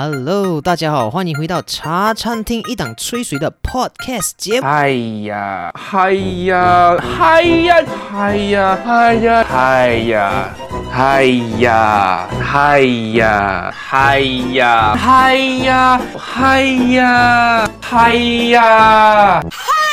Hello，大家好，欢迎回到茶餐厅一档吹水的 Podcast 节目。哎呀，嗨呀，嗨呀，嗨呀，嗨呀，嗨呀，嗨呀，嗨呀，嗨呀，嗨呀，嗨呀，嗨呀，嗨。